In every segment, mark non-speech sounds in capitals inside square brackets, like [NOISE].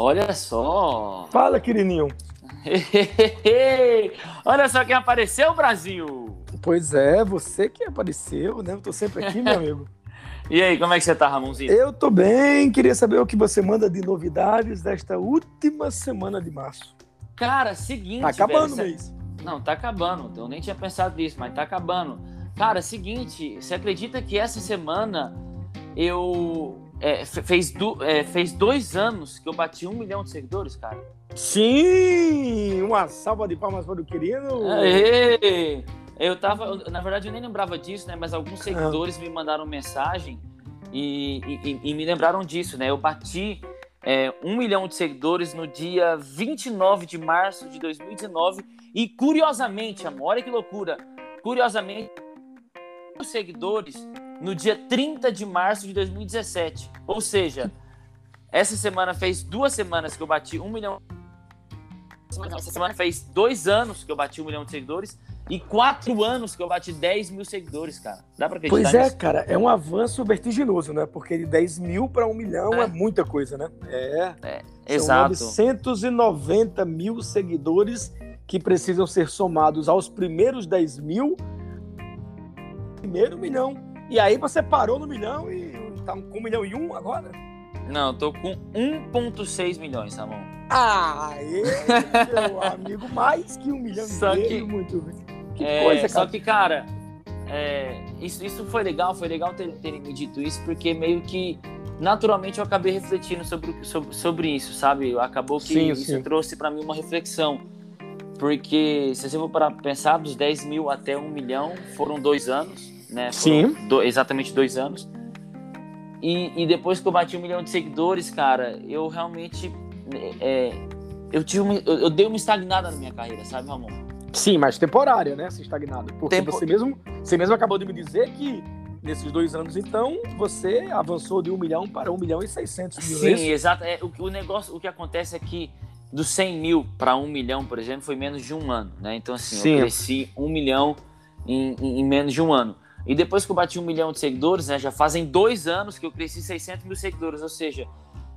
Olha só! Fala, queridinho. [LAUGHS] Olha só quem apareceu, Brasil! Pois é, você que apareceu, né? Eu tô sempre aqui, meu amigo. [LAUGHS] E aí, como é que você tá, Ramonzinho? Eu tô bem, queria saber o que você manda de novidades desta última semana de março. Cara, seguinte. Tá acabando velho, o mês. Não, tá acabando. Eu nem tinha pensado nisso, mas tá acabando. Cara, seguinte, você acredita que essa semana eu. É, fez, do, é, fez dois anos que eu bati um milhão de seguidores, cara? Sim! Uma salva de palmas para o querido. Aê! Eu tava, na verdade, eu nem lembrava disso, né? Mas alguns seguidores me mandaram mensagem e, e, e me lembraram disso, né? Eu bati é, um milhão de seguidores no dia 29 de março de 2019 e, curiosamente, amor, olha que loucura, curiosamente, os seguidores no dia 30 de março de 2017. Ou seja, essa semana fez duas semanas que eu bati um milhão. Essa semana fez dois anos que eu bati um milhão de seguidores e quatro anos que eu bati 10 mil seguidores, cara. Dá pra acreditar Pois é, nisso? cara, é um avanço vertiginoso, né? Porque de 10 mil para um milhão é. É. muita coisa, né? É. É, São exato. 990 mil seguidores que precisam ser somados aos primeiros 10 mil, primeiro milhão. E aí você parou no milhão e tá com um milhão e um agora? Não, eu tô com 1,6 milhões, Ramon. Ah, meu [LAUGHS] amigo, mais que um milhão Só e que- meio, muito. Que É, coisa, só cara. que, cara, é, isso, isso foi legal, foi legal ter- terem me dito isso, porque meio que naturalmente eu acabei refletindo sobre, sobre, sobre isso, sabe? Acabou que Sim, isso sim. trouxe pra mim uma reflexão. Porque se você for para pensar, dos 10 mil até 1 milhão foram dois anos, né? Foram Sim. do- exatamente dois anos. E, e depois que eu bati um milhão de seguidores, cara, eu realmente. é, eu, tive uma- eu, eu dei uma estagnada na minha carreira, sabe, Ramon? Sim, mas temporária, né? Se estagnado. Porque Tempo- você, mesmo, você mesmo acabou de me dizer que nesses dois anos, então, você avançou de um milhão para um milhão e seiscentos mil. Sim, é exato. É, o, o negócio, o que acontece é que dos 100 mil para 1 milhão, por exemplo, foi menos de um ano, né? Então, assim, Sim. eu cresci 1 milhão em, em- em menos de um ano. E depois que eu bati um milhão de seguidores, né? Já fazem dois anos que eu cresci 600 mil seguidores. Ou seja,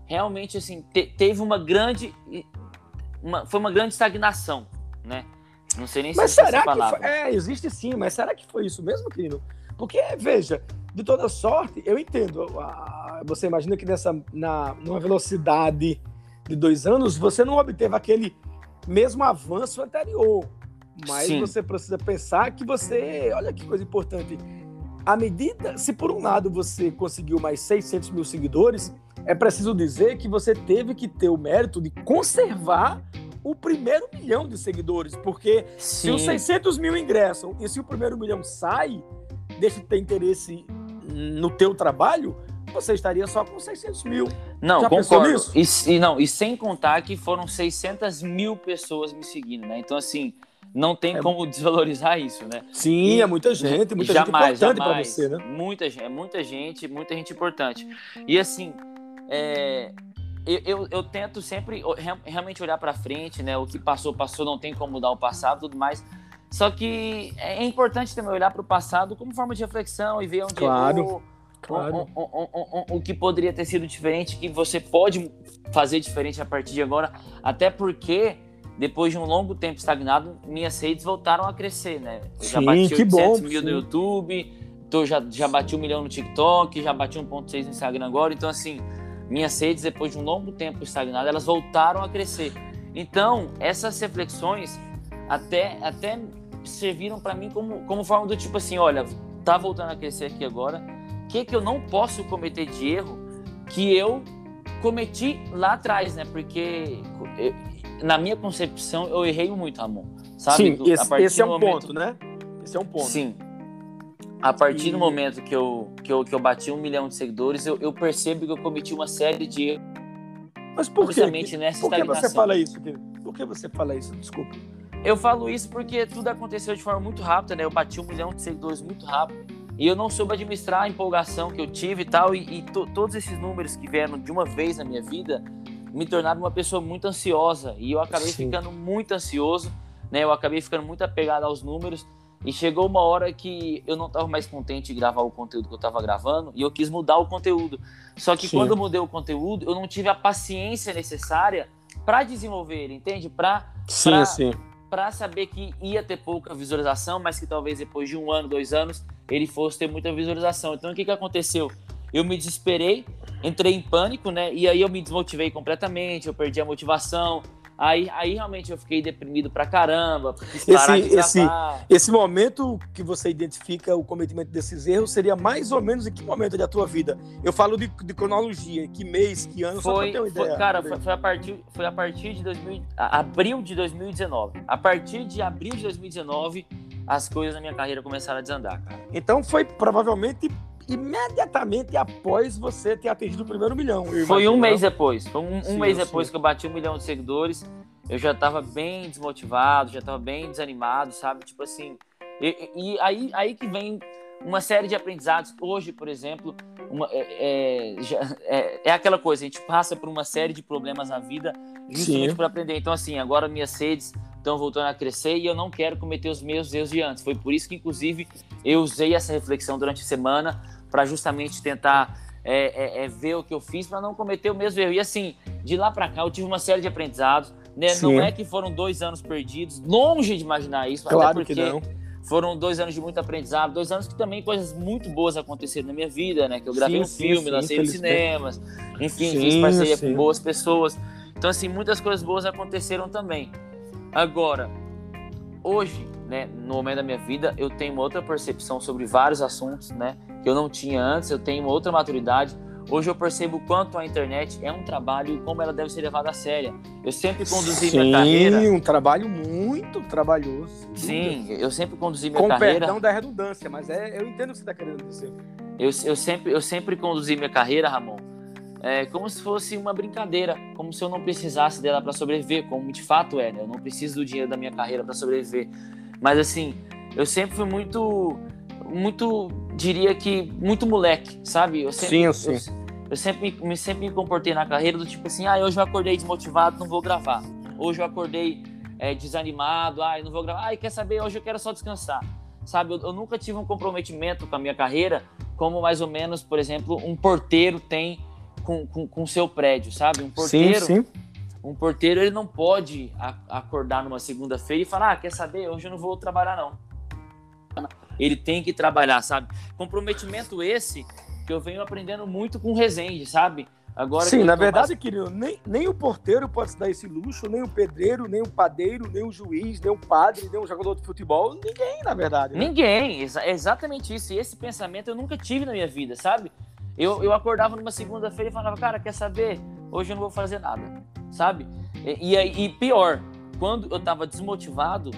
realmente, assim, te- teve uma grande... Uma, foi uma grande estagnação, né? Não sei nem Mas se será essa que palavra. foi... É, existe sim, mas será que foi isso mesmo, querido? Porque, veja, de toda sorte, eu entendo. Você imagina que nessa, na, numa velocidade de dois anos, você não obteve aquele mesmo avanço anterior. Mas Sim. você precisa pensar que você. Olha que coisa importante. À medida, se por um lado você conseguiu mais 600 mil seguidores, é preciso dizer que você teve que ter o mérito de conservar o primeiro milhão de seguidores, porque se Sim. os 600 mil ingressam e se o primeiro milhão sai, deixa de ter interesse no teu trabalho, você estaria só com 600 mil. Não, Já concordo. E, e não, e sem contar que foram 600 mil pessoas me seguindo, né? Então, assim, não tem É- como desvalorizar isso, né? Sim, E- é muita gente, muita jamais, gente importante para você, né? Muita gente, é muita gente, muita gente importante. E assim, é, eu, eu, eu tento sempre realmente olhar para frente, né? O que passou, passou, não tem como mudar o passado, tudo mais. Só que é importante também olhar para o passado como forma de reflexão e ver onde Claro, Claro. o, o- o- o- o que poderia ter sido diferente, que você pode fazer diferente a partir de agora, até porque depois de um longo tempo estagnado, minhas redes voltaram a crescer, né? Eu já Sim, bati que 800 bom, mil no sim. YouTube, tô, já, já bati um milhão no TikTok, já bati 1.6 no Instagram agora, então assim, minhas redes depois de um longo tempo estagnado, elas voltaram a crescer. Então, essas reflexões até, até serviram para mim como, como forma do tipo assim, olha, tá voltando a crescer aqui agora, o que que eu não posso cometer de erro que eu cometi lá atrás, né? Porque na minha concepção eu errei muito, Ramon. Sabe? Sim, Do- esse, esse é um momento- ponto, né? Esse é um ponto. Sim. A partir E- do momento que eu, que, eu, que eu bati um milhão de seguidores, eu, eu percebo que eu cometi uma série de erros Mas por quê? justamente nessa Por que você fala isso? Por que você fala isso? Desculpa. Eu falo isso porque tudo aconteceu de forma muito rápida, né? Eu bati um milhão de seguidores muito rápido. E eu não soube administrar a empolgação que eu tive e tal. E, e to- todos esses números que vieram de uma vez na minha vida me tornaram uma pessoa muito ansiosa. E eu acabei Sim. ficando muito ansioso, né? Eu acabei ficando muito apegado aos números. E chegou uma hora que eu não estava mais contente de gravar o conteúdo que eu estava gravando e eu quis mudar o conteúdo. Só que Sim. quando eu mudei o conteúdo, eu não tive a paciência necessária para desenvolver ele, entende? Para. Para saber que ia ter pouca visualização, mas que talvez depois de um ano, dois anos, ele fosse ter muita visualização. Então o que, que aconteceu? Eu me desesperei, entrei em pânico, né? E aí eu me desmotivei completamente, eu perdi a motivação, Aí, aí realmente eu fiquei deprimido pra caramba. Esse, esse, esse momento que você identifica o cometimento desses erros seria mais ou menos em que momento da tua vida? Eu falo de, de cronologia, que mês, que ano, foi, só pra ter uma ideia. Foi, cara, foi, foi, a partir, foi a partir de 2000, abril de 2019. A partir de abril de 2019, as coisas na minha carreira começaram a desandar, cara. Então foi provavelmente imediatamente após você ter atingido o primeiro milhão. Foi um mês depois. Foi um, sim, mês depois sim. que eu bati um milhão de seguidores. Eu já tava bem desmotivado, já tava bem desanimado, sabe? Tipo assim. E, e aí, aí que vem uma série de aprendizados. Hoje, por exemplo, uma, é, é, é, é, aquela coisa, a gente passa por uma série de problemas na vida justamente para aprender. Então, assim, agora minhas redes estão voltando a crescer e eu não quero cometer os meus erros de antes. Foi por isso que, inclusive, eu usei essa reflexão durante a semana para justamente tentar é, é, é, ver o que eu fiz para não cometer o mesmo erro. E assim, de lá para cá eu tive uma série de aprendizados. Né? Não é que foram dois anos perdidos, longe de imaginar isso, claro porque que não. foram dois anos de muito aprendizado, dois anos que também coisas muito boas aconteceram na minha vida, né? Que eu gravei sim, um sim, filme, sim, lancei nos cinemas, enfim, fiz parceria com boas pessoas. Então, assim, muitas coisas boas aconteceram também. Agora, hoje, né, no momento da minha vida, eu tenho uma outra percepção sobre vários assuntos, né? que eu não tinha antes, eu tenho uma outra maturidade. Hoje eu percebo quanto a internet é um trabalho e como ela deve ser levada a sério. Eu sempre conduzi Sim, minha carreira. Sim, um trabalho muito trabalhoso. Sim, eu sempre conduzi minha Com carreira. Com perdão da redundância, mas é, eu entendo o que você está querendo dizer. Eu, eu, sempre, eu sempre conduzi minha carreira, Ramon, é, como se fosse uma brincadeira, como se eu não precisasse dela para sobreviver, como de fato é, né? Eu não preciso do dinheiro da minha carreira para sobreviver. Mas assim, eu sempre fui muito muito, diria que, muito moleque, sabe? Eu sempre, sim, sim. Eu, eu, sempre, me, sempre me comportei na carreira do tipo assim, ah, hoje eu acordei desmotivado, não vou gravar. Hoje eu acordei é, desanimado, ah, não vou gravar. Ah, quer saber, hoje eu quero só descansar. Sabe, eu, eu nunca tive um comprometimento com a minha carreira, como mais ou menos, por exemplo, um porteiro tem com o com, com seu prédio, sabe? Um porteiro... Sim, sim. Um porteiro, ele não pode acordar numa segunda-feira e falar, ah, quer saber, hoje eu não vou trabalhar não ele tem que trabalhar, sabe? Comprometimento esse que eu venho aprendendo muito com o Resende, sabe? Agora Sim, na verdade, mais... querido, nem, nem o porteiro pode se dar esse luxo, nem o pedreiro, nem o padeiro, nem o juiz, nem o padre, nem o jogador de futebol, ninguém, na verdade. Né? Ninguém, exa exatamente isso. E esse pensamento eu nunca tive na minha vida, sabe? Eu, eu acordava numa segunda-feira e falava, cara, quer saber? Hoje eu não vou fazer nada, sabe? E, e, e pior, quando eu tava desmotivado,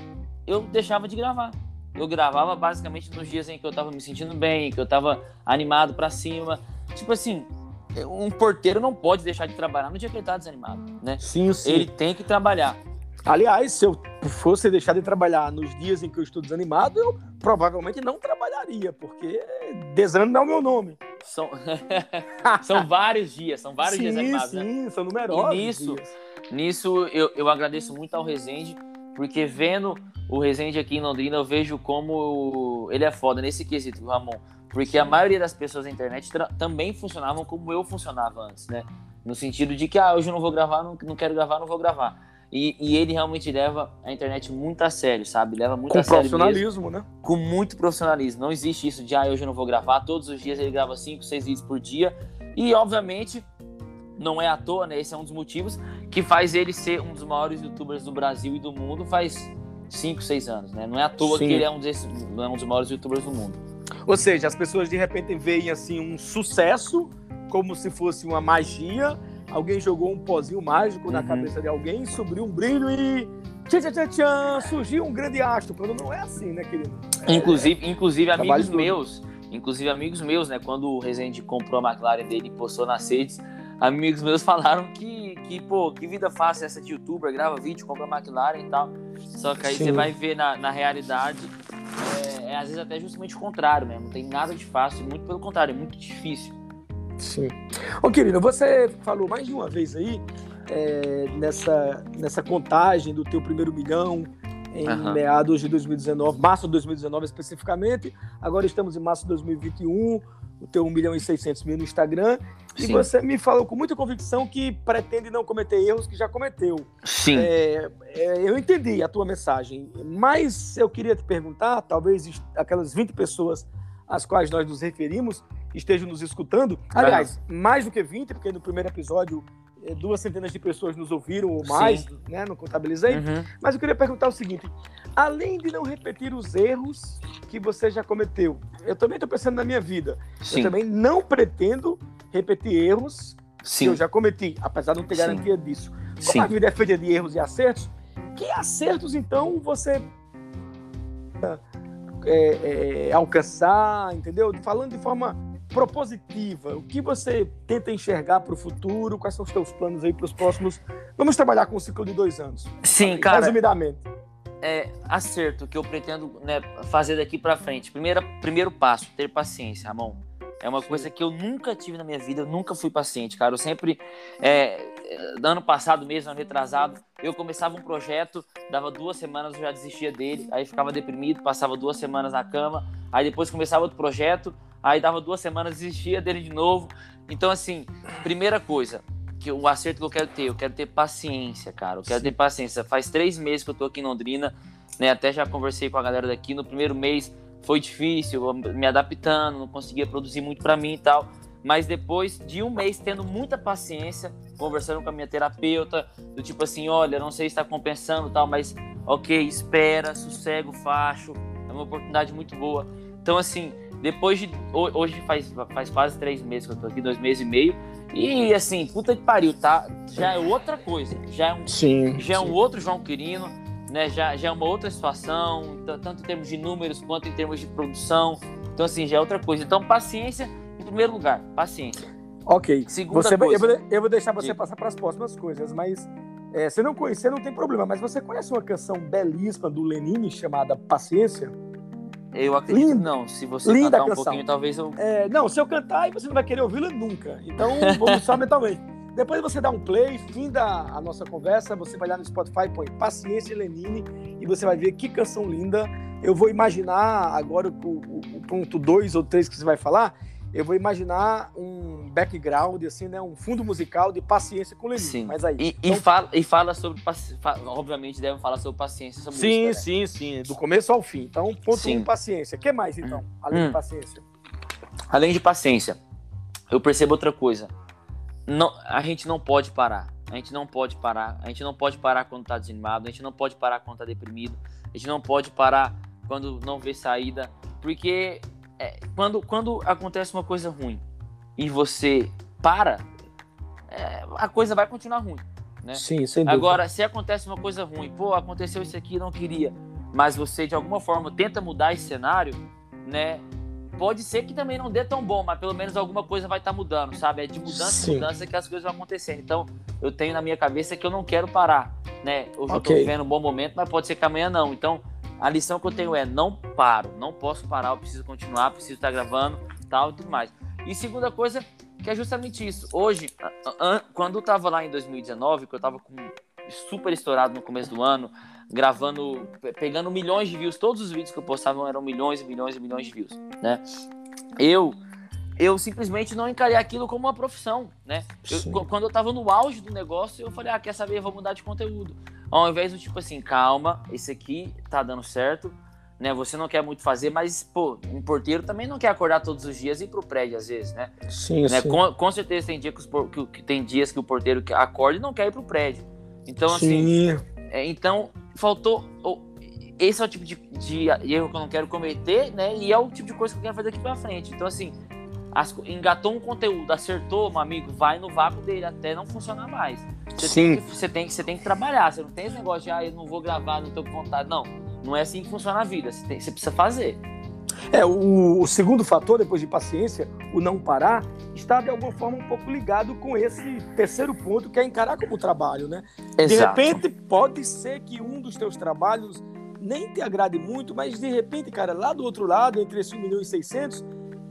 eu deixava de gravar eu gravava basicamente nos dias em que eu tava me sentindo bem, que eu tava animado para cima. Tipo assim, um porteiro não pode deixar de trabalhar no dia que ele tá desanimado, né? Sim, sim. Ele tem que trabalhar. Aliás, se eu fosse deixar de trabalhar nos dias em que eu estou desanimado, eu provavelmente não trabalharia, porque desânimo é o meu nome. São, [LAUGHS] são vários dias, são vários sim, dias animados. Né? Sim, né? são numerosos. E nisso, dias. nisso eu, eu agradeço muito ao Rezende, porque vendo o Resende aqui em Londrina, eu vejo como ele é foda nesse quesito, Ramon. Porque a maioria das pessoas na internet também funcionavam como eu funcionava antes, né? No sentido de que, ah, hoje eu não vou gravar, não, não quero gravar, não vou gravar. E, e, ele realmente leva a internet muito a sério, sabe? Leva muito Com a sério. Com profissionalismo, mesmo. né? Com muito profissionalismo. Não existe isso de, ah, hoje eu não vou gravar. Todos os dias ele grava 5, 6 vídeos por dia. E, obviamente, não é à toa, né? Esse é um dos motivos que faz ele ser um dos maiores youtubers do Brasil e do mundo faz 5, 6 anos, né? Não é à toa Sim. que ele é um, desses, é um dos maiores youtubers do mundo. Ou seja, as pessoas de repente veem assim um sucesso como se fosse uma magia, alguém jogou um pozinho mágico uhum. na cabeça de alguém, subiu um brilho e tchan, tchan, tchan, surgiu um grande astro. Quando não é assim, né, querido? É, inclusive, inclusive amigos meus, inclusive amigos meus, né, quando o Rezende comprou a McLaren dele e postou nas redes, amigos meus [LAUGHS] falaram que, que, pô, que vida fácil essa de youtuber, grava vídeo, compra McLaren e tal. Só que aí Sim. você vai ver na, na realidade, é, é, às vezes até justamente o contrário, né? Não tem nada de fácil, muito pelo contrário, é muito difícil. Sim. Ô, querido, você falou mais de uma vez aí, é, nessa, nessa contagem do teu primeiro milhão, em uhum. meados de 2019, março de 2019 especificamente. Agora estamos em março de 2021, o teu 1 milhão e 600 mil no Instagram. Sim. E você me falou com muita convicção que pretende não cometer erros que já cometeu. Sim. É, é, eu entendi a tua mensagem, mas eu queria te perguntar, talvez aquelas 20 pessoas às quais nós nos referimos estejam nos escutando. Aliás, mais do que 20, porque no primeiro episódio é, duas centenas de pessoas nos ouviram ou mais, né? Não contabilizei. Uhum. Mas eu queria perguntar o seguinte: além de não repetir os erros que você já cometeu, eu também estou pensando na minha vida. Sim. Eu também não pretendo repetir erros Sim. que eu já cometi, apesar de não ter Sim. garantia disso. Como Sim. a vida é feita de erros e acertos, que acertos então você é, é, alcançar, entendeu? Falando de forma propositiva? O que você tenta enxergar para o futuro? Quais são os teus planos aí para os próximos? Vamos trabalhar com um ciclo de dois anos. Sim, cara. Resumidamente. É, acerto que eu pretendo né, fazer daqui para frente. Primeira, primeiro passo, ter paciência, Ramon. É uma coisa que eu nunca tive na minha vida, eu nunca fui paciente, cara. Eu sempre, é, ano passado mesmo, ano retrasado, eu começava um projeto, dava duas semanas, eu já desistia dele, aí ficava deprimido, passava duas semanas na cama, aí depois começava outro projeto, aí dava duas semanas, desistia dele de novo. Então, assim, primeira coisa, que o acerto que eu quero ter, eu quero ter paciência, cara. Eu quero Sim. ter paciência. Faz três meses que eu tô aqui em Londrina, né? Até já conversei com a galera daqui. No primeiro mês foi difícil, me adaptando, não conseguia produzir muito para mim e tal. Mas depois de um mês tendo muita paciência, conversando com a minha terapeuta, do tipo assim, olha, não sei se está compensando tal, mas ok, espera, sossego, facho, é uma oportunidade muito boa. Então, assim, depois de. Hoje faz, faz quase três meses que eu tô aqui, dois meses e meio. E assim, puta que pariu, tá? Já é outra coisa. Já é um, sim, já sim. é um outro João Quirino, né? Já, já é uma outra situação, tanto em termos de números quanto em termos de produção. Então, assim, já é outra coisa. Então, paciência em primeiro lugar, paciência. Ok. Segunda você coisa. Eu, vou, eu vou deixar você passar para as próximas coisas, mas é, você não conhecer não tem problema. Mas você conhece uma canção belíssima do Lenine chamada Paciência? Eu acredito Linda. não. Se você Linda cantar um canção. pouquinho, talvez eu. É, não, se eu cantar, você não vai querer ouvi-la nunca. Então, vamos [LAUGHS] só mentalmente. Depois você dá um play, fim da a nossa conversa, você vai lá no Spotify, põe Paciência Lenine e você vai ver que canção linda. Eu vou imaginar agora o, o, o ponto 2 ou 3 que você vai falar eu vou imaginar um background, assim, né? Um fundo musical de paciência com o Lenin. Sim. Mas aí. E, então... e, fala, e fala sobre. Obviamente, deve falar sobre paciência. Sobre sim, isso, né? sim, sim. Do começo ao fim. Então, ponto sim. um, paciência. O que mais, então? Hum. Além hum. de paciência. Além de paciência, eu percebo outra coisa. Não, a gente não pode parar. A gente não pode parar. A gente não pode parar quando tá desanimado. A gente não pode parar quando tá deprimido. A gente não pode parar quando não vê saída. Porque é, quando, quando acontece uma coisa ruim e você para, é, a coisa vai continuar ruim. Né? Sim, sem dúvida. Agora, se acontece uma coisa ruim, pô, aconteceu isso aqui, não queria, mas você de alguma forma tenta mudar esse cenário, né? Pode ser que também não dê tão bom, mas pelo menos alguma coisa vai estar tá mudando, sabe? É de mudança em mudança que as coisas vão acontecendo. Então, eu tenho na minha cabeça que eu não quero parar, né? Hoje okay. eu tô vivendo um bom momento, mas pode ser que amanhã não. Então, a lição que eu tenho é não paro, não posso parar, eu preciso continuar, preciso estar gravando, tal e tudo mais. E segunda coisa, que é justamente isso. Hoje, quando eu tava lá em 2019, que eu tava com super estourado no começo do ano, gravando, pegando milhões de views, todos os vídeos que eu postava eram milhões e milhões e milhões de views, né? Eu eu simplesmente não encarei aquilo como uma profissão, né? Eu, quando eu tava no auge do negócio, eu falei, ah, quer saber, eu vou mudar de conteúdo. Ao invés do tipo assim, calma, esse aqui tá dando certo, né? Você não quer muito fazer, mas, pô, um porteiro também não quer acordar todos os dias e ir pro prédio, às vezes, né? Sim, né? sim. Com, com certeza tem, dia que, os, que, tem dias que o porteiro acorda e não quer ir pro prédio. Então, assim. É, então, faltou. Esse é o tipo de, de, erro que eu não quero cometer, né? E é o tipo de coisa que eu quero fazer daqui pra frente. Então, assim, as, engatou um conteúdo, acertou, meu amigo, vai no vácuo dele até não funcionar mais. Você Sim. Tem que, você, tem, você tem que trabalhar, você não tem esse negócio de, ah, eu não vou gravar, não tô com vontade. Não, não é assim que funciona a vida, você, tem, você precisa fazer. É, o, o, segundo fator, depois de paciência, o não parar, está de alguma forma um pouco ligado com esse terceiro ponto, que é encarar como trabalho, né? Exato. De repente, pode ser que um dos teus trabalhos nem te agrade muito, mas de repente, cara, lá do outro lado, entre esse 1 milhão e 600,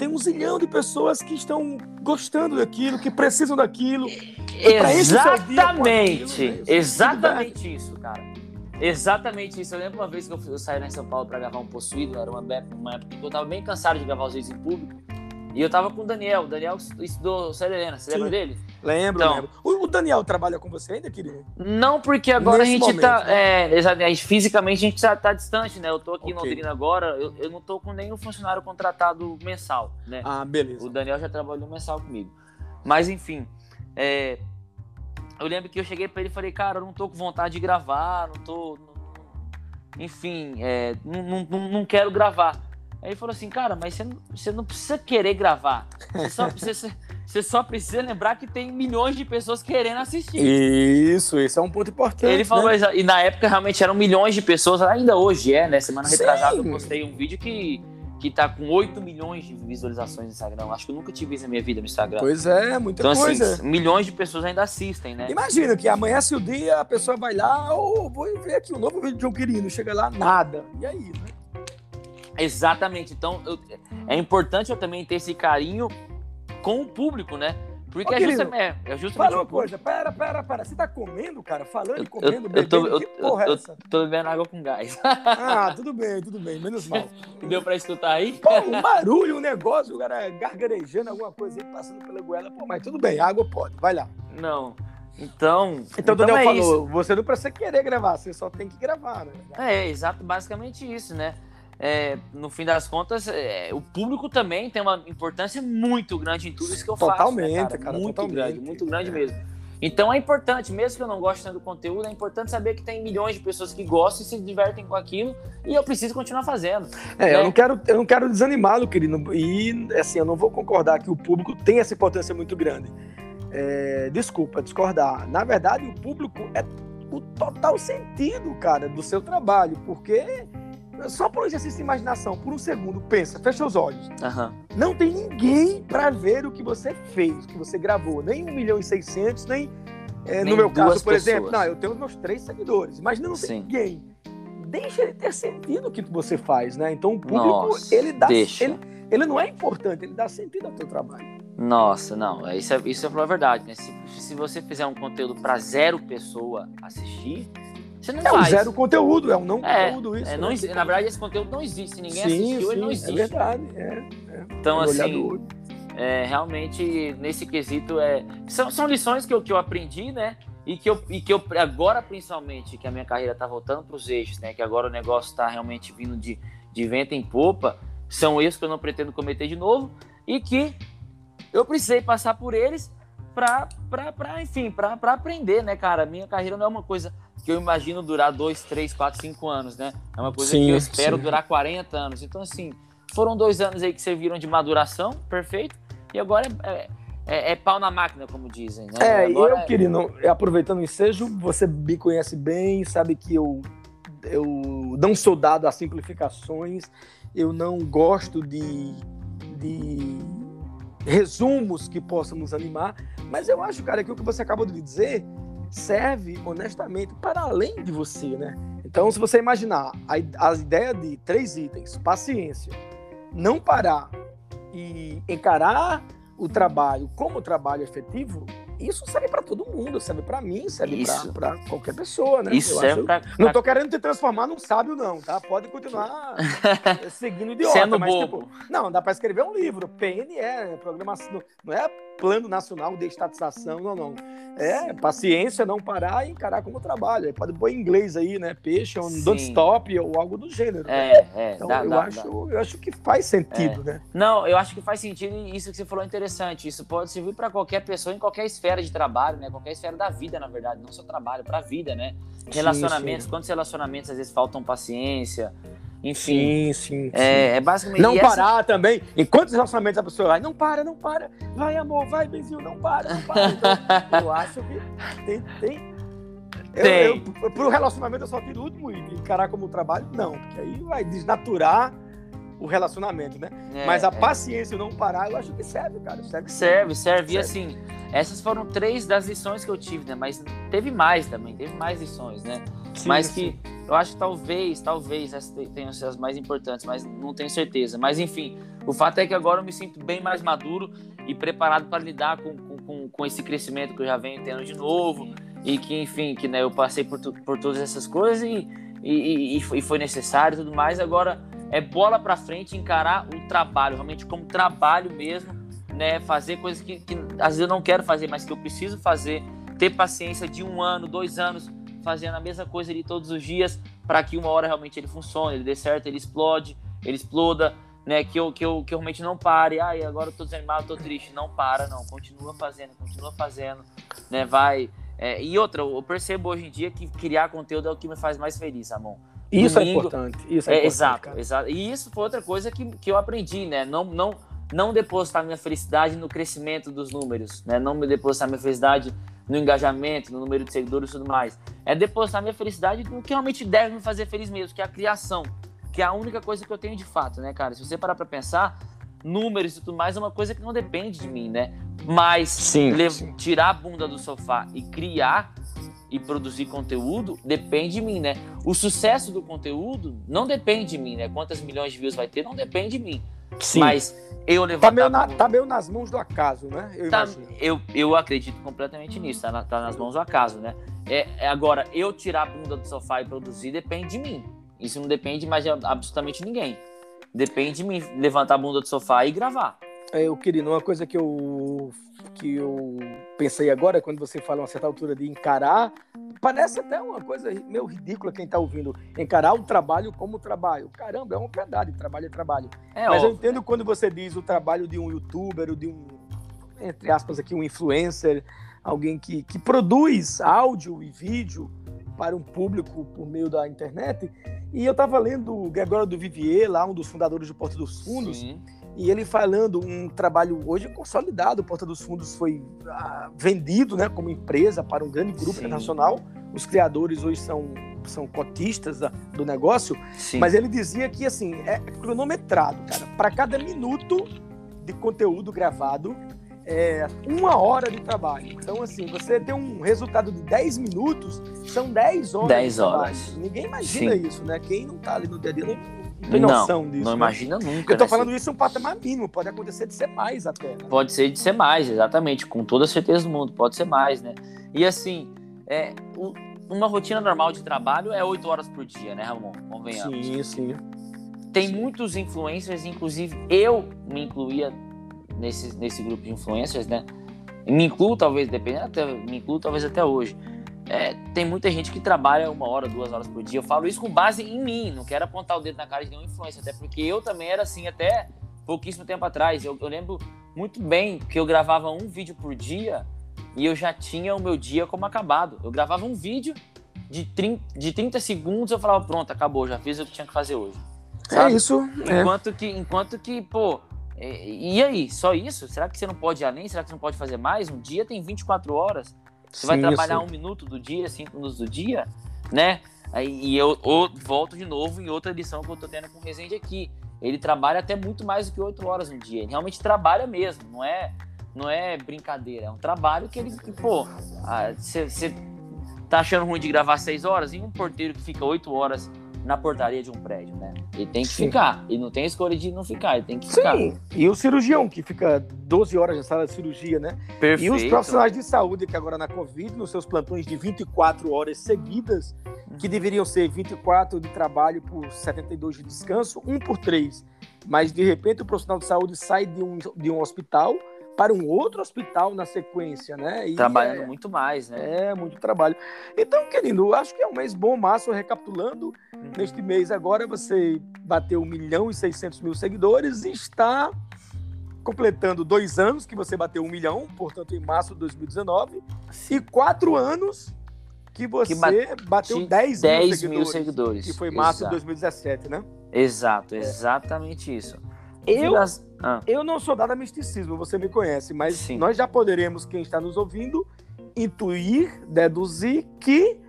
tem um zilhão de pessoas que estão gostando daquilo, que precisam daquilo. Exatamente, aquilo, né? exatamente isso, cara. Exatamente isso. Eu lembro uma vez que eu, eu saí lá em São Paulo para gravar um Possuído, era uma, uma época que eu tava bem cansado de gravar os vídeos em público. E eu tava com o Daniel. O Daniel estudou Célia Helena. Você Sim. lembra dele? Lembro, então, lembro. O, Daniel trabalha com você ainda, querido? Não, porque agora Nesse a gente momento, tá. Né? É, fisicamente a gente tá, tá, distante, né? Eu tô aqui okay. em Londrina agora, eu, eu não tô com nenhum funcionário contratado mensal, né? Ah, beleza. O Daniel já trabalhou mensal comigo. Mas enfim. É, eu lembro que eu cheguei para ele e falei, cara, eu não tô com vontade de gravar, não tô. Não, enfim, é, não, não, não quero gravar. Aí ele falou assim, cara, mas você não, você não precisa querer gravar. Você só, [LAUGHS] você, você só, precisa lembrar que tem milhões de pessoas querendo assistir. Isso, isso é um ponto importante. Ele falou, né? e na época realmente eram milhões de pessoas, ainda hoje é, né? Semana retrasada eu postei um vídeo que, que tá com 8 milhões de visualizações no Instagram. Acho que eu nunca tive isso na minha vida no Instagram. Pois é, muita então, assim, coisa. Assim, milhões de pessoas ainda assistem, né? Imagina que amanhece o dia, a pessoa vai lá, ou oh, vou ver aqui um novo vídeo de um querido, chega lá, nada. E aí, né? Exatamente. Então, eu, é importante eu também ter esse carinho com o público, né? Porque Ô, é, justamente, é, é justamente. Fala uma coisa, pera, pera, pera. Você tá comendo, cara? Falando e comendo, eu, bebendo, eu tô, eu, que porra é essa? tô bebendo água com gás. [LAUGHS] Ah, tudo bem, tudo bem, menos mal. [LAUGHS] Deu pra escutar aí? Pô, um barulho, um negócio, o cara gargarejando alguma coisa aí, passando pela goela. Pô, mas tudo bem, água pode, vai lá. Não. Então. Então, então é falou, isso. você não precisa querer gravar, você só tem que gravar, né? É, exato, basicamente isso, né? É, no fim das contas, é, o público também tem uma importância muito grande em tudo isso que eu totalmente, faço. Né, cara? Muito totalmente, grande, muito grande é. mesmo. Então é importante, mesmo que eu não goste tanto do conteúdo, é importante saber que tem milhões de pessoas que gostam e se divertem com aquilo e eu preciso continuar fazendo. É, né? eu não quero, eu não quero desanimá-lo, querido. E assim, eu não vou concordar que o público tem essa importância muito grande. É, desculpa, discordar. Na verdade, o público é o total sentido, cara, do seu trabalho, porque só por um exercício de imaginação, por um segundo, pensa, fecha os olhos. Uhum. Não tem ninguém para ver o que você fez, o que você gravou. Nem 1 milhão e 600, nem, é, nem no meu caso, por pessoas. exemplo. Não, eu tenho meus três seguidores. Imagina não tem ninguém. Deixa ele ter sentido o que você faz, né? Então o público, Nossa, ele dá. Ele, ele não é importante, ele dá sentido ao teu trabalho. Nossa, não, é, isso é, isso é a verdade, né? Se, se você fizer um conteúdo para zero pessoa assistir, você não é faz. um zero conteúdo, é um não é, conteúdo isso. É, não, né? Na verdade, esse conteúdo não existe. Ninguém sim, assistiu, sim, ele não é existe. É verdade. É, então, assim, é, realmente, nesse quesito, é, são, são lições que eu, que eu aprendi, né? E que, eu, e que eu, agora, principalmente, que a minha carreira está voltando para os eixos, né? Que agora o negócio está realmente vindo de, de vento em popa, são erros que eu não pretendo cometer de novo e que eu precisei passar por eles para, enfim, para aprender, né, cara? Minha carreira não é uma coisa que eu imagino durar dois, três, quatro, cinco anos, né? É uma coisa sim, que eu espero sim. durar 40 anos. Então, assim, foram dois anos aí que serviram de maduração, perfeito. E agora é, é, é pau na máquina, como dizem. Né? É, agora eu, é... querido, aproveitando o ensejo, você me conhece bem, sabe que eu, eu não sou dado a simplificações, eu não gosto de, de resumos que possam nos animar, mas eu acho, cara, que o que você acabou de dizer serve honestamente para além de você, né? Então, se você imaginar a, a ideia de três itens: paciência, não parar e encarar o trabalho como trabalho efetivo, isso serve para todo mundo, serve para mim, serve para qualquer pessoa, né? Isso serve pra, Não estou querendo te transformar num sábio, não, tá? Pode continuar [LAUGHS] seguindo idiota, Sendo mas bobo. tipo, não, dá para escrever um livro, PNE, programação, não é Plano Nacional de Estatização, não, não. É paciência, não parar e encarar como trabalho. Pode pôr em inglês aí, né? Peixe, um don't stop ou algo do gênero. É, né? é. Então dá, eu, dá, acho, dá. eu acho que faz sentido, é. né? Não, eu acho que faz sentido e isso que você falou é interessante. Isso pode servir para qualquer pessoa em qualquer esfera de trabalho, né? Qualquer esfera da vida, na verdade, não só trabalho, para a vida, né? Relacionamentos, sim, sim. quantos relacionamentos às vezes faltam paciência, enfim. Sim, sim. É, é basicamente. Não parar também. Em quantos relacionamentos a pessoa vai? Não para, não para. Vai, amor, vai, benzinho, não para, não para. [LAUGHS] Então, eu acho que tem. tem... Tem. Eu, eu, pro relacionamento eu só tiro o último e encarar como trabalho, não, porque aí vai desnaturar o relacionamento, né? É, Mas a é. paciência e não parar, eu acho que serve, cara. Serve, serve. serve. E assim, essas foram três das lições que eu tive, né? Mas teve mais também, teve mais lições, né? Sim, Mas que sim eu acho que talvez, talvez essas tenham sido as mais importantes, mas não tenho certeza. Mas enfim, o fato é que agora eu me sinto bem mais maduro e preparado para lidar com, com, com esse crescimento que eu já venho tendo de novo. e que, enfim, que né, eu passei por, tu, por todas essas coisas e, e, e, foi necessário e tudo mais. Agora é bola para frente, encarar o trabalho, realmente como trabalho mesmo, né? Fazer coisas que, que às vezes eu não quero fazer, mas que eu preciso fazer. Ter paciência de um ano, dois anos, fazendo a mesma coisa ali todos os dias, para que uma hora realmente ele funcione, ele dê certo, ele explode, ele exploda, né? Que eu, que eu, que eu realmente não pare. Ai, agora eu tô desanimado, tô triste. Não para, não. Continua fazendo, continua fazendo, né? Vai. É, e outra, eu percebo hoje em dia que criar conteúdo é o que me faz mais feliz, Ramon. Isso é Domingo, é importante. Isso é, é importante, exato, exato. E isso foi outra coisa que, que eu aprendi, né? Não, não, não depositar minha felicidade no crescimento dos números, né? Não me depositar minha felicidade no engajamento, no número de seguidores e tudo mais. É depositar minha felicidade no que realmente deve me fazer feliz mesmo, que é a criação, que é a única coisa que eu tenho de fato, né, cara? Se você parar para pensar, números e tudo mais é uma coisa que não depende de mim, né? Mas sim, sim. tirar a bunda do sofá e criar e produzir conteúdo depende de mim, né? O sucesso do conteúdo não depende de mim, né? Quantas milhões de views vai ter não depende de mim. Sim. Mas eu levantar... Tá meio, na, tá meio nas mãos do acaso, né? Eu, tá, eu, eu acredito completamente nisso, tá, na, tá nas mãos do acaso, né? É, é, agora, eu tirar a bunda do sofá e produzir depende de mim. Isso não depende mais de absolutamente ninguém. Depende de mim levantar a bunda do sofá e gravar. É, eu queria, uma coisa que eu que eu pensei agora, quando você fala uma certa altura de encarar, parece até uma coisa meio ridícula quem está ouvindo. Encarar o trabalho como trabalho. Caramba, é uma verdade, trabalho é trabalho. É Mas óbvio. eu entendo quando você diz o trabalho de um youtuber, ou de um, entre aspas aqui, um influencer, alguém que, que produz áudio e vídeo para um público por meio da internet. E eu estava lendo o Gregório do Vivier, lá um dos fundadores do Porto dos Fundos, Sim e ele falando um trabalho hoje consolidado, Porta dos Fundos foi ah, vendido né, como empresa para um grande grupo Sim. internacional. Os criadores hoje são, são cotistas da, do negócio, Sim. mas ele dizia que assim é cronometrado, cara. Para cada minuto de conteúdo gravado, é uma hora de trabalho. Então, assim, você tem um resultado de 10 minutos, são 10 horas. 10 horas. Ninguém imagina Sim. isso, né? Quem não tá ali no dia a dia não tem noção não, disso. Não né? imagina nunca. Eu tô né? falando isso um patamar mínimo, pode acontecer de ser mais até. Né? Pode ser de ser mais, exatamente, com toda a certeza do mundo, pode ser mais, né? E assim, é, uma rotina normal de trabalho é oito horas por dia, né, Ramon? Convenhamos. Sim, sim. Tem sim. muitos influencers, inclusive eu me incluía nesse, nesse grupo de influencers, né? Me incluo, talvez, dependendo, até, me incluo talvez até hoje é, tem muita gente que trabalha uma hora, duas horas por dia. Eu falo isso com base em mim, não quero apontar o dedo na cara de nenhuma influência, até porque eu também era assim até pouquíssimo tempo atrás. Eu, eu lembro muito bem que eu gravava um vídeo por dia e eu já tinha o meu dia como acabado. Eu gravava um vídeo de 30, de 30 segundos, eu falava, pronto, acabou, já fiz o que tinha que fazer hoje. É Sabe? É isso. Enquanto, é. Que, enquanto que, pô, e aí, só isso? Será que você não pode ir além? Será que você não pode fazer mais? Um dia tem 24 horas. Você sim, vai trabalhar um minuto do dia, cinco minutos do dia, né? E eu, volto de novo em outra edição que eu tô tendo com o Resende aqui. Ele trabalha até muito mais do que oito horas no dia. Ele realmente trabalha mesmo, não é, não é brincadeira. É um trabalho que ele, que, pô, você tá achando ruim de gravar seis horas? E um porteiro que fica oito horas na portaria de um prédio, né? Ele tem que Sim. ficar. Ele não tem escolha de não ficar, ele tem que ficar. Sim, e o cirurgião, que fica 12 horas na sala de cirurgia, né? Perfeito. E os profissionais de saúde, que agora na Covid, nos seus plantões de 24 horas seguidas, que deveriam ser 24 de trabalho por 72 de descanso, um por três. Mas, de repente, o profissional de saúde sai de um, de um hospital para um outro hospital na sequência, né? E Trabalhando é, muito mais, né? É, muito trabalho. Então, querido, acho que é um mês bom, Márcio, recapitulando. Uhum. Neste mês agora você bateu 1 milhão e 600 mil seguidores e está completando dois anos que você bateu um milhão, portanto, em março de 2019, e quatro anos que você que bateu 10, 10 mil, seguidores, mil seguidores. Que foi março Exato. de 2017, né? Exato, exatamente isso. Eu, ah. eu não sou dado a misticismo, você me conhece, mas Sim. nós já poderemos, quem está nos ouvindo, intuir, deduzir que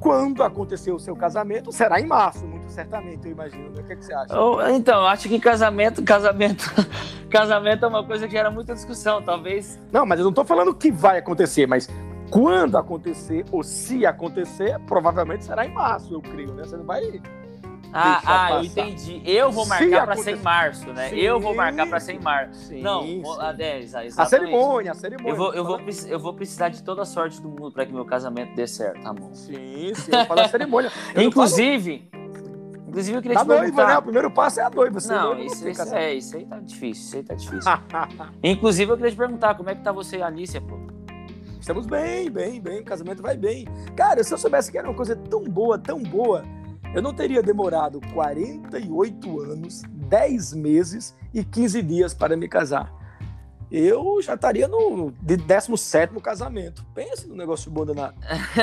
quando acontecer o seu casamento, será em março, muito certamente, eu imagino. Né? O que, é que você acha? Eu, então, acho que casamento, casamento, [LAUGHS] casamento é uma coisa que gera muita discussão, talvez. Não, mas eu não estou falando que vai acontecer, mas quando acontecer, ou se acontecer, provavelmente será em março, eu creio, né? Você não vai Ah, ah eu entendi. Eu vou marcar para ser em março, né? Sim, eu vou marcar para ser em março. Sim, não, sim. a 10, a cerimônia, a cerimônia. Eu vou, eu, vou, eu vou precisar de toda a sorte do mundo para que meu casamento dê certo, tá bom? Sim, sim, eu falo a cerimônia. [LAUGHS] inclusive, inclusive eu queria tá te noiva, perguntar... né? O primeiro passo é a noiva. Não, isso, isso, é, isso aí tá difícil, isso aí tá difícil. [LAUGHS] inclusive eu queria te perguntar, como é que tá você e a Alicia, pô? Estamos bem, bem, bem, o casamento vai bem. Cara, se eu soubesse que era uma coisa tão boa, tão boa eu não teria demorado 48 anos, 10 meses e 15 dias para me casar. Eu já estaria no 17 casamento. Pensa no negócio bom danado.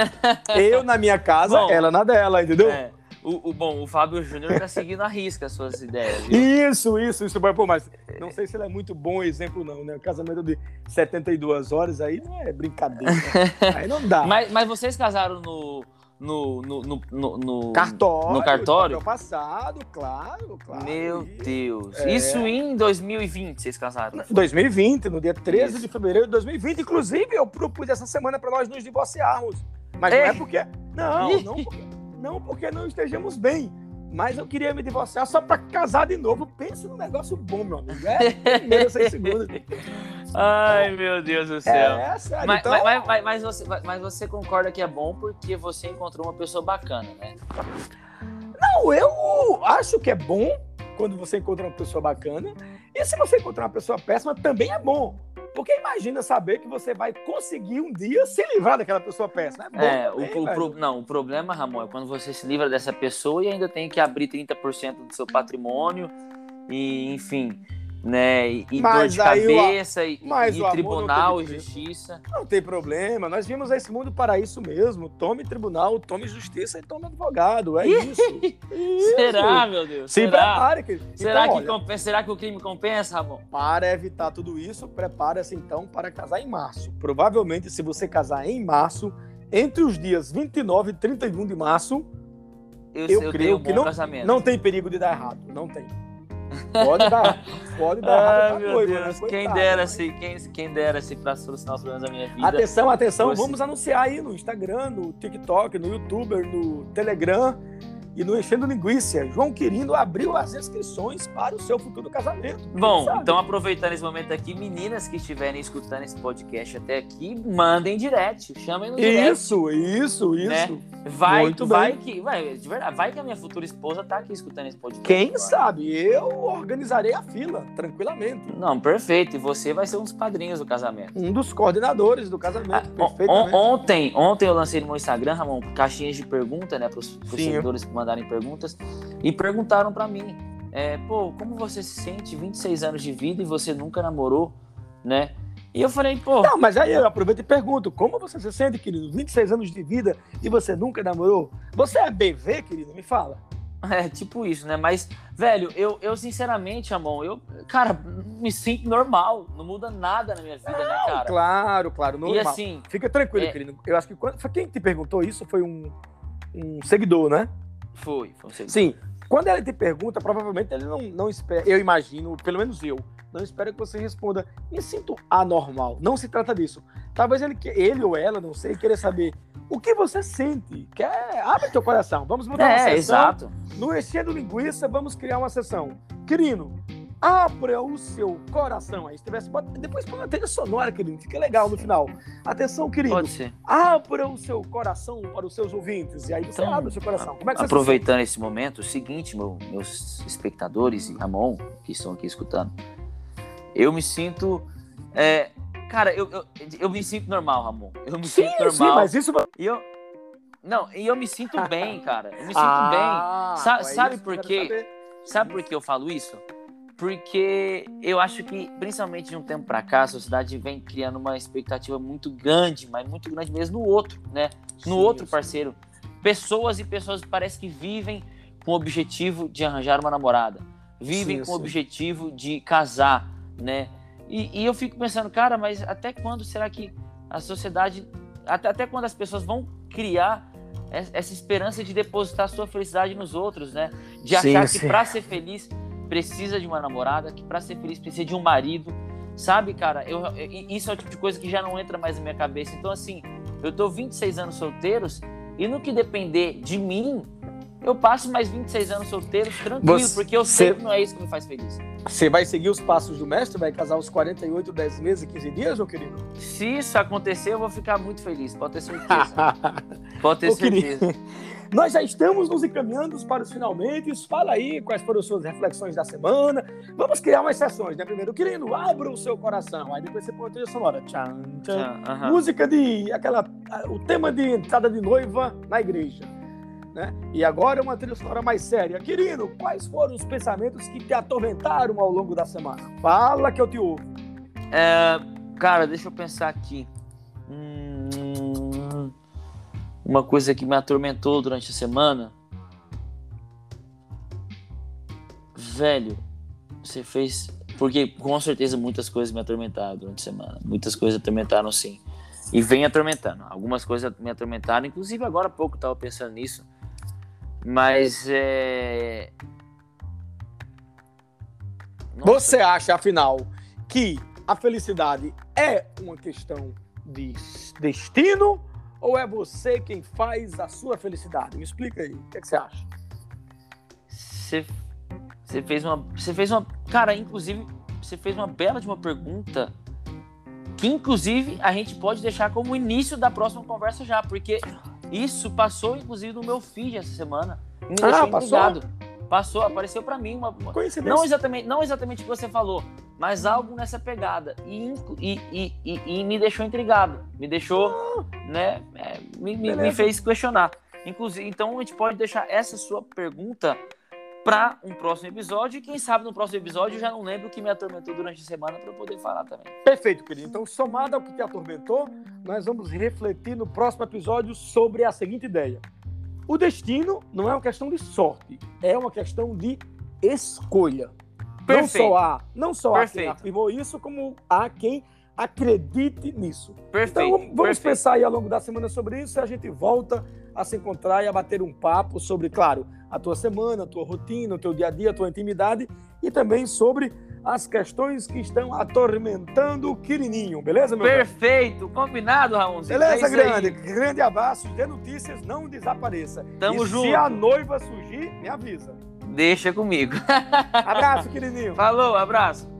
[LAUGHS] Eu na minha casa, bom, ela na dela, entendeu? É. O, o, bom, o Fábio Júnior está seguindo a risca as suas ideias. Viu? Isso, isso, isso. Pô, mas não sei se ele é muito bom exemplo, não, né? O casamento de 72 horas aí não é brincadeira. [LAUGHS] aí não dá. Mas, mas vocês casaram no, no, no, no, no, cartório. No cartório? passado, claro, claro. Meu Deus. É. Isso em 2020 vocês casaram? Né? 2020, no dia 13 Isso. de fevereiro de 2020. Inclusive, eu propus essa semana para nós nos divorciarmos. Mas Ei. não é porque. Não, não porque, não porque não estejamos bem. Mas eu queria me divorciar só para casar de novo. Pensa num negócio bom, meu amigo. É primeiro. Ai, meu Deus do céu. É, é sério. Mas, então... mas, mas, mas, você, mas você concorda que é bom porque você encontrou uma pessoa bacana, né? Não, eu acho que é bom quando você encontra uma pessoa bacana. E se você encontrar uma pessoa péssima, também é bom. Porque imagina saber que você vai conseguir um dia se livrar daquela pessoa péssima. É, bom é também, o, pro, não, o problema, Ramon, é quando você se livra dessa pessoa e ainda tem que abrir 30% do seu patrimônio e, enfim, né? E, e dor de cabeça, o, e, e tribunal, e justiça. Não tem problema, nós vimos esse mundo para isso mesmo. Tome tribunal, tome justiça e tome advogado. É isso. [LAUGHS] isso. Será, meu Deus? Se será? prepare, querido. Será, então, que olha, será que o crime compensa, Ramon? Para evitar tudo isso, prepare-se então para casar em março. Provavelmente, se você casar em março, entre os dias 29 e 31 de março, eu, eu, eu creio que não, casamento. não tem perigo de dar errado. Não tem. Pode dar, pode dar. Meu noiva, né? Deus, né? quem dera se, quem, quem dera se para solucionar os problemas da minha vida. Atenção, atenção, fosse... vamos anunciar aí no Instagram, no TikTok, no YouTube, no Telegram e no Enchendo Linguiça. João Quirino abriu as inscrições para o seu futuro casamento. Bom, então aproveitando esse momento aqui, meninas que estiverem escutando esse podcast até aqui, mandem direct, chamem no direct. Isso, isso, isso. Né? Vai, Muito vai bem. que, vai, de verdade, vai que a minha futura esposa tá aqui escutando esse podcast. Quem agora. sabe? Eu organizarei a fila, tranquilamente. Não, perfeito. E você vai ser um dos padrinhos do casamento. Um dos coordenadores do casamento, ah, perfeitamente. Ontem, ontem eu lancei no meu Instagram, Ramon, caixinhas de pergunta, né, pros, pros seguidores que mandarem perguntas, e perguntaram para mim, é, pô, como você se sente 26 anos de vida e você nunca namorou, né? E eu falei, pô. Não, mas aí eu aproveito e pergunto: como você se sente, querido? 26 anos de vida e você nunca namorou? Você é BV, querido? Me fala. [LAUGHS] É, tipo isso, né? Mas, velho, eu, eu sinceramente, Amon, eu, cara, me sinto normal. Não muda nada na minha vida, né, não, né, cara? Claro, claro, normal. E assim. Fica tranquilo, é... querido. Eu acho que quando, quem te perguntou isso foi um, um seguidor, né? Foi, foi um. Sim. Quando ele te pergunta, provavelmente ele não, não espera, eu imagino, pelo menos eu, não espero que você responda, me sinto anormal. Não se trata disso. Talvez ele, ele ou ela, não sei, queira saber o que você sente. Quer, abre teu coração. Vamos mudar é, uma sessão. Exato. No Enchendo Linguiça, vamos criar uma sessão. Quirino, abra o seu coração. Aí, se tivesse, depois põe uma trilha sonora, querido, fica legal no final. Atenção, querido. Pode ser. Abra o seu coração para os seus ouvintes. E aí você então, abre o seu coração. Como é que aproveitando esse momento, o seguinte, meu, meus espectadores e Ramon, que estão aqui escutando, eu me sinto. É, cara, eu, eu, eu, me sinto normal, Ramon. Eu me sim, sinto normal. Sim, mas isso. E eu, não, e eu me sinto bem, [LAUGHS] cara. Eu me sinto ah, bem. Sa sabe por quê? Sabe por que eu falo isso? Porque eu acho que, principalmente de um tempo para cá, a sociedade vem criando uma expectativa muito grande, mas muito grande mesmo no outro, né? No sim, outro parceiro. Pessoas e pessoas parece que vivem com o objetivo de arranjar uma namorada, vivem sim, com o objetivo de casar, né? E, e, eu fico pensando, cara, mas até quando será que a sociedade, até, até quando as pessoas vão criar essa esperança de depositar sua felicidade nos outros, né? De achar sim, que para ser feliz precisa de uma namorada, que para ser feliz precisa de um marido, sabe, cara? Eu, isso é o tipo de coisa que já não entra mais na minha cabeça. Então, assim, eu tô 26 anos solteiros e no que depender de mim, eu passo mais 26 anos solteiro, tranquilo, você, porque eu sei que não é isso que me faz feliz. Você vai seguir os passos do mestre? Vai casar aos 48, 10 meses e 15 dias, meu querido? Se isso acontecer, eu vou ficar muito feliz, pode ter certeza. [LAUGHS] pode ter certeza. Querido. Nós já estamos nos encaminhando para os finalmente. Fala aí quais foram as suas reflexões da semana. Vamos criar umas sessões, né? Primeiro, querido, abra o seu coração. Aí depois você põe a trilha sonora. Tchan, tchan. Uh -huh. Música de. aquela. O tema de entrada de noiva na igreja. Né? E agora uma trilha sonora mais séria. Querido, quais foram os pensamentos que te atormentaram ao longo da semana? Fala que eu te ouvo. É, cara, deixa eu pensar aqui. Hum, uma coisa que me atormentou durante a semana. Velho, você fez. Porque com certeza muitas coisas me atormentaram durante a semana. Muitas coisas atormentaram sim. E vem atormentando. Algumas coisas me atormentaram, inclusive agora há pouco eu tava pensando nisso. Mas é. Nossa. Você acha, afinal, que a felicidade é uma questão de destino ou é você quem faz a sua felicidade? Me explica aí. O que, é que você acha? Você, você fez uma. Você fez uma. Cara, inclusive, você fez uma bela de uma pergunta que, inclusive, a gente pode deixar como início da próxima conversa já, porque isso passou, inclusive, no meu feed essa semana. Me ah, passou? Passou, apareceu para mim uma, uma... Coincidência. Não exatamente, não exatamente o que você falou, mas algo nessa pegada. E, e, e, e me deixou intrigado. Me deixou, né? É, me, me, fez questionar. Inclusive, então a gente pode deixar essa sua pergunta para um próximo episódio. E quem sabe no próximo episódio eu já não lembro o que me atormentou durante a semana para poder falar também. Perfeito, querido. Então, somado ao que te atormentou, nós vamos refletir no próximo episódio sobre a seguinte ideia. O destino não é uma questão de sorte, é uma questão de escolha. Perfeito. Não só há, não só há quem afirmou isso, como há quem acredite nisso. Perfeito. Então vamos Perfeito. pensar aí ao longo da semana sobre isso e a gente volta a se encontrar e a bater um papo sobre, claro, a tua semana, a tua rotina, o teu dia a dia, a tua intimidade e também sobre as questões que estão atormentando o Quirininho, beleza, meu Perfeito, velho? combinado, Raulzinho. Beleza, é grande. Aí. Grande abraço, dê notícias, não desapareça. Tamo e junto. Se a noiva surgir, me avisa. Deixa comigo. abraço, Quirininho. Falou, abraço.